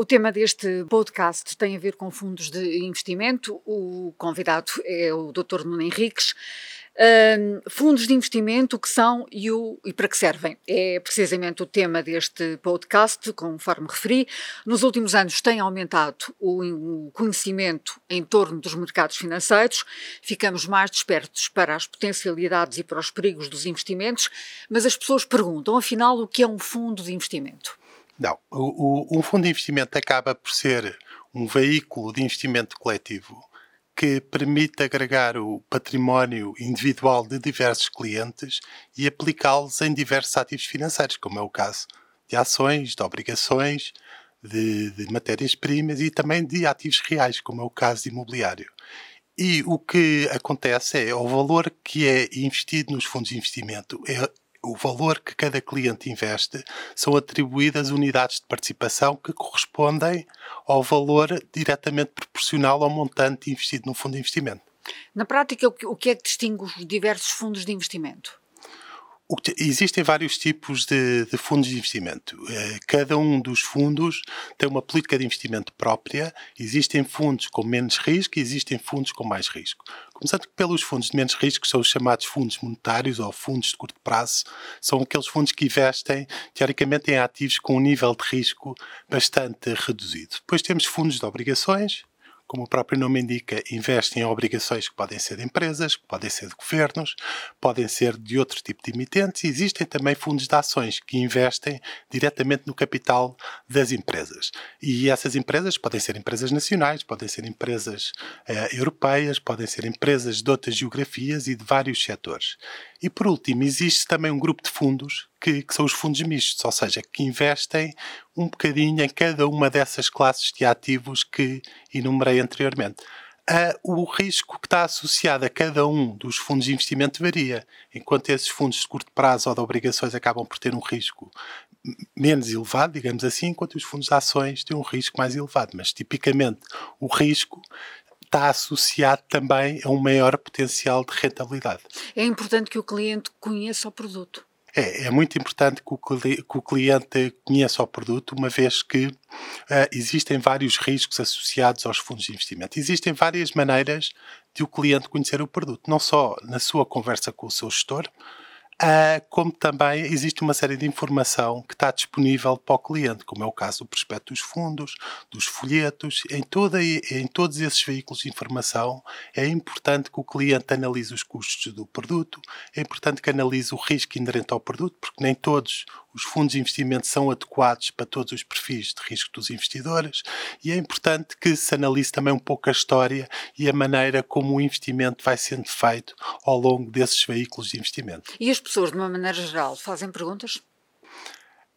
O tema deste podcast tem a ver com fundos de investimento. O convidado é o Dr. Nuno Henriques. Fundos de investimento, o que são e, o, e para que servem? É precisamente o tema deste podcast, conforme referi. Nos últimos anos tem aumentado o, o conhecimento em torno dos mercados financeiros, ficamos mais despertos para as potencialidades e para os perigos dos investimentos, mas as pessoas perguntam, afinal, o que é um fundo de investimento? Não, o, o, um fundo de investimento acaba por ser um veículo de investimento coletivo que permite agregar o património individual de diversos clientes e aplicá-los em diversos ativos financeiros, como é o caso de ações, de obrigações, de, de matérias-primas e também de ativos reais, como é o caso de imobiliário. E o que acontece é o valor que é investido nos fundos de investimento é o valor que cada cliente investe são atribuídas unidades de participação que correspondem ao valor diretamente proporcional ao montante investido no fundo de investimento. Na prática, o que é que distingue os diversos fundos de investimento? Existem vários tipos de, de, fundos de investimento. Eh, cada um dos fundos tem uma política de investimento própria. Existem fundos com menos risco e existem fundos com mais risco. Começando pelos fundos de menos risco, são os chamados fundos monetários ou fundos de curto prazo. São aqueles fundos que investem, teoricamente, em ativos com um nível de risco bastante reduzido. Depois temos fundos de obrigações, como o próprio nome indica, investem em obrigações que podem ser de empresas, que podem ser de governos, podem ser de outro tipo de emitentes. Existem também fundos de ações que investem diretamente no capital das empresas. E essas empresas podem ser empresas nacionais, podem ser empresas eh, europeias, podem ser empresas de outras geografias e de vários setores. E por último, existe também um grupo de fundos que, que, são os fundos mistos, ou seja, que investem um bocadinho em cada uma dessas classes de ativos que enumerei anteriormente. Uh, o risco que está associado a cada um dos fundos de investimento varia, enquanto esses fundos de curto prazo ou de obrigações acabam por ter um risco menos elevado, digamos assim, enquanto os fundos de ações têm um risco mais elevado. Mas, tipicamente, o risco está associado também a um maior potencial de rentabilidade. É importante que o cliente conheça o produto. É, é muito importante que o, que o, cliente conheça o produto, uma vez que uh, existem vários riscos associados aos fundos de investimento. Existem várias maneiras de o cliente conhecer o produto, não só na sua conversa com o seu gestor, Uh, como também existe uma série de informação que está disponível para o cliente, como é o caso do prospecto dos fundos, dos folhetos, em, toda, em todos esses veículos de informação é importante que o cliente analise os custos do produto, é importante que analise o risco inerente ao produto, porque nem todos os fundos de investimento são adequados para todos os perfis de risco dos investidores e é importante que se analise também um pouco a história e a maneira como o investimento vai sendo feito ao longo desses veículos de investimento. E as pessoas, de uma maneira geral, fazem perguntas?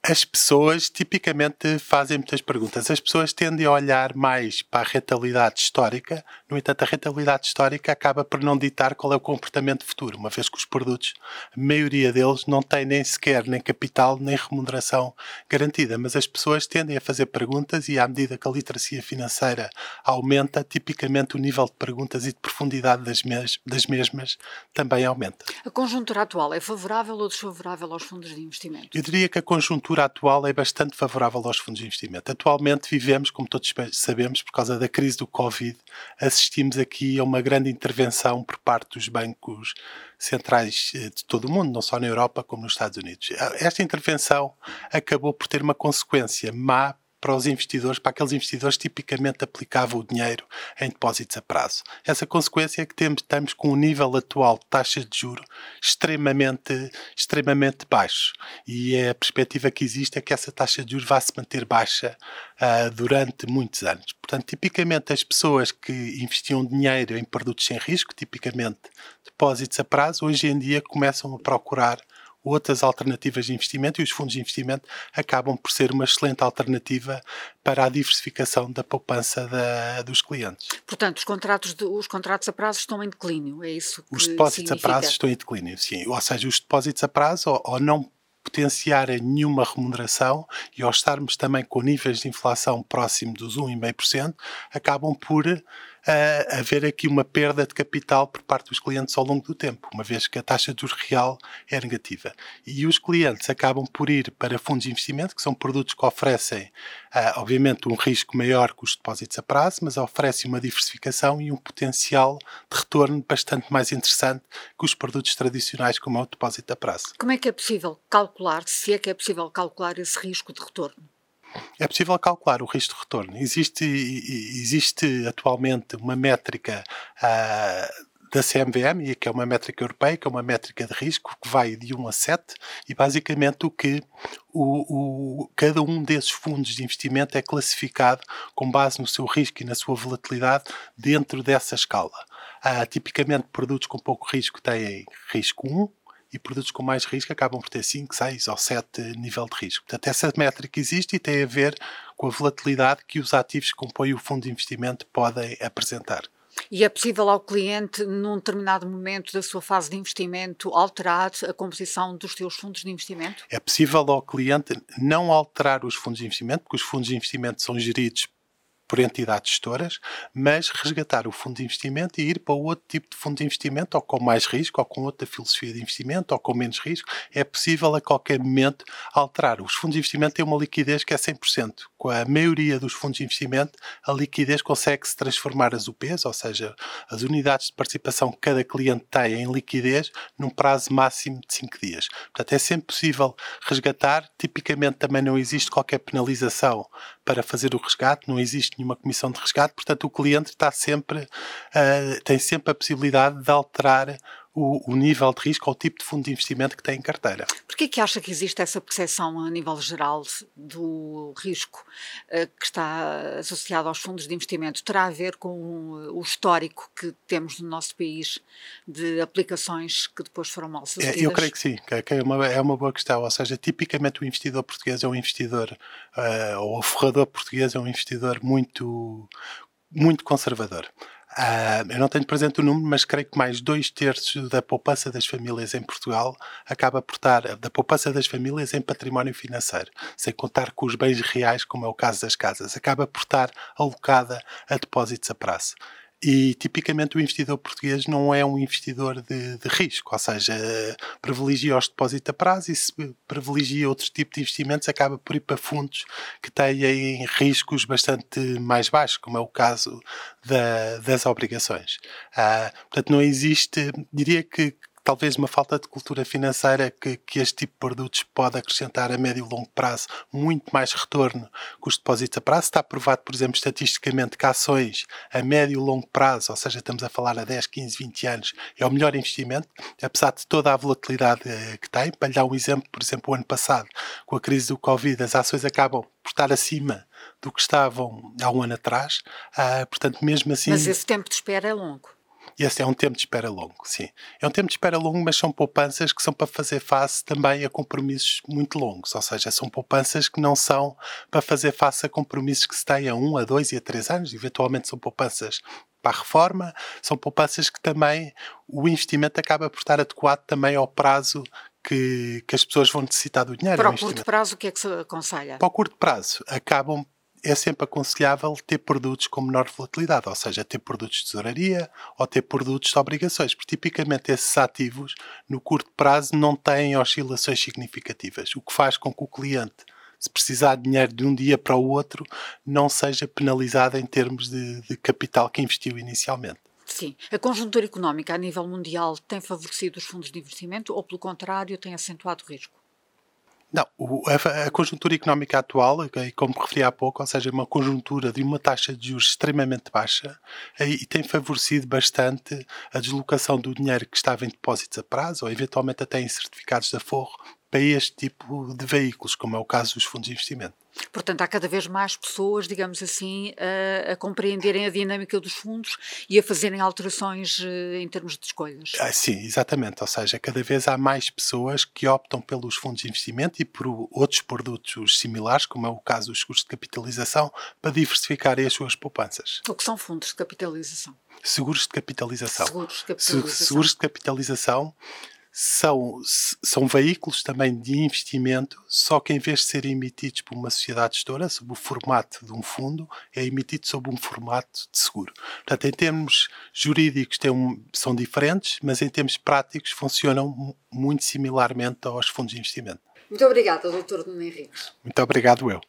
As pessoas tipicamente fazem muitas perguntas. As pessoas tendem a olhar mais para a rentabilidade histórica, no entanto, a rentabilidade histórica acaba por não ditar qual é o comportamento futuro, uma vez que os produtos, a maioria deles, não têm nem sequer nem capital nem remuneração garantida. Mas as pessoas tendem a fazer perguntas e, à medida que a literacia financeira aumenta, tipicamente o nível de perguntas e de profundidade das, mes das mesmas também aumenta. A conjuntura atual é favorável ou desfavorável aos fundos de investimento? Eu diria que a conjuntura conjuntura atual é bastante favorável aos fundos de investimento. Atualmente vivemos, como todos sabemos, por causa da crise do Covid, assistimos aqui a uma grande intervenção por parte dos bancos centrais eh, de todo o mundo, não só na Europa como nos Estados Unidos. Esta intervenção acabou por ter uma consequência má para os investidores, para aqueles investidores que tipicamente aplicavam o dinheiro em depósitos a prazo. Essa consequência é que temos, estamos com um nível atual de taxas de juro extremamente, extremamente baixo. E é a perspectiva que existe é que essa taxa de juros vai se manter baixa uh, durante muitos anos. Portanto, tipicamente as pessoas que investiam dinheiro em produtos sem risco, tipicamente depósitos a prazo, hoje em dia começam a procurar outras alternativas de investimento e os fundos de investimento acabam por ser uma excelente alternativa para a diversificação da poupança da, dos clientes. Portanto, os contratos, de, os contratos a prazo estão em declínio, é isso que Os depósitos significa? a prazo estão em declínio, sim. Ou seja, os depósitos a prazo, ou, ou não potenciarem nenhuma remuneração e ao estarmos também com níveis de inflação próximo dos 1,5%, acabam por uh, haver aqui uma perda de capital por parte dos clientes ao longo do tempo, uma vez que a taxa de juros real é negativa. E os clientes acabam por ir para fundos de investimento, que são produtos que oferecem, uh, obviamente, um risco maior que os depósitos a prazo, mas oferecem uma diversificação e um potencial de retorno bastante mais interessante que os produtos tradicionais, como é o depósito a prazo. Como é que é possível calcular, se é que é possível calcular esse risco de retorno? É possível calcular o risco de retorno. Existe, existe atualmente uma métrica uh, da CMVM, que é uma métrica europeia, que é uma métrica de risco, que vai de 1 a 7, e basicamente o que o, o, cada um desses fundos de investimento é classificado com base no seu risco e na sua volatilidade dentro dessa escala. Uh, tipicamente, produtos com pouco risco têm risco 1, e produtos com mais risco acabam por ter 5, 6 ou 7 nível de risco. Portanto, essa métrica existe e tem a ver com a volatilidade que os ativos que compõem o fundo de investimento podem apresentar. E é possível ao cliente, num determinado momento da sua fase de investimento, alterar a composição dos seus fundos de investimento? É possível ao cliente não alterar os fundos de investimento, porque os fundos de investimento são geridos por entidades gestoras, mas resgatar o fundo de investimento e ir para outro tipo de fundo de investimento, ou com mais risco, ou com outra filosofia de investimento, ou com menos risco. É possível a qualquer momento alterar. Os fundos de investimento têm uma liquidez que é 100%. Com a maioria dos fundos de investimento, a liquidez consegue-se transformar as UPs, ou seja, as unidades de participação que cada cliente tem em liquidez, num prazo máximo de 5 dias. Portanto, é sempre possível resgatar. Tipicamente também não existe qualquer penalização para fazer o resgate, não existe nenhuma comissão de resgate, portanto o cliente está sempre, uh, tem sempre a possibilidade de alterar o, o, nível de risco ou o tipo de fundo de investimento que tem em carteira. Porquê que acha que existe essa percepção a nível geral do risco uh, que está associado aos fundos de investimento? Terá a ver com o histórico que temos no nosso país de aplicações que depois foram mal sucedidas? É, eu creio que sim, que é uma, é uma boa questão. Ou seja, tipicamente o investidor português é um investidor, uh, ou o forrador português é um investidor muito, muito conservador. Uh, eu não tenho presente o número, mas creio que mais dois terços da poupança das famílias em Portugal acaba por estar, da poupança das famílias em património financeiro, sem contar com os bens reais, como é o caso das casas, acaba por estar alocada a depósitos a prazo. E tipicamente o investidor português não é um investidor de, de, risco, ou seja, privilegia os depósitos a prazo e se privilegia outro tipo de investimentos, acaba por ir para fundos que têm riscos bastante mais baixos, como é o caso da, das obrigações. Ah, portanto, não existe, diria que talvez uma falta de cultura financeira que, que, este tipo de produtos pode acrescentar a médio e longo prazo muito mais retorno que os depósitos a prazo. Está provado, por exemplo, estatisticamente que ações a médio e longo prazo, ou seja, estamos a falar a 10, 15, 20 anos, é o melhor investimento, apesar de toda a volatilidade eh, que tem. Para lhe dar um exemplo, por exemplo, o ano passado, com a crise do Covid, as ações acabam por estar acima do que estavam há um ano atrás. Ah, portanto, mesmo assim. Mas esse tempo de espera é longo. Esse é um tempo de espera longo, sim. É um tempo de espera longo, mas são poupanças que são para fazer face também a compromissos muito longos. Ou seja, são poupanças que não são para fazer face a compromissos que se têm a um, a dois e a três anos. Eventualmente são poupanças para a reforma, são poupanças que também o investimento acaba por estar adequado também ao prazo que, que as pessoas vão necessitar do dinheiro. Para o curto prazo, o que é que se aconselha? Para o curto prazo, acabam é sempre aconselhável ter produtos com menor volatilidade, ou seja, ter produtos de tesouraria ou ter produtos de obrigações, porque tipicamente esses ativos, no curto prazo, não têm oscilações significativas, o que faz com que o cliente, se precisar de dinheiro de um dia para o outro, não seja penalizado em termos de, de capital que investiu inicialmente. Sim. A conjuntura económica a nível mundial tem favorecido os fundos de investimento ou, pelo contrário, tem acentuado o risco? Não, a, conjuntura económica atual, como referi há pouco, ou seja, uma conjuntura de uma taxa de juros extremamente baixa, e tem favorecido bastante a deslocação do dinheiro que estava em depósitos a prazo, ou eventualmente até em certificados de aforro, para este tipo de veículos, como é o caso dos fundos de investimento. Portanto, há cada vez mais pessoas, digamos assim, a, a compreenderem a dinâmica dos fundos e a fazerem alterações eh, em termos de escolhas. Ah, sim, exatamente. Ou seja, cada vez há mais pessoas que optam pelos fundos de investimento e por outros produtos similares, como é o caso dos seguros de capitalização, para diversificarem as suas poupanças. O que são fundos de capitalização? Seguros de capitalização. Seguros de capitalização. Seguros de capitalização são, são veículos também de investimento, só que em vez de serem emitidos por uma sociedade gestora, sob o formato de um fundo, é emitido sob um formato de seguro. Portanto, em termos jurídicos um, são diferentes, mas em termos práticos funcionam muito similarmente aos fundos de investimento. Muito obrigada, Dr. Nuno Henrique. Muito obrigado, eu.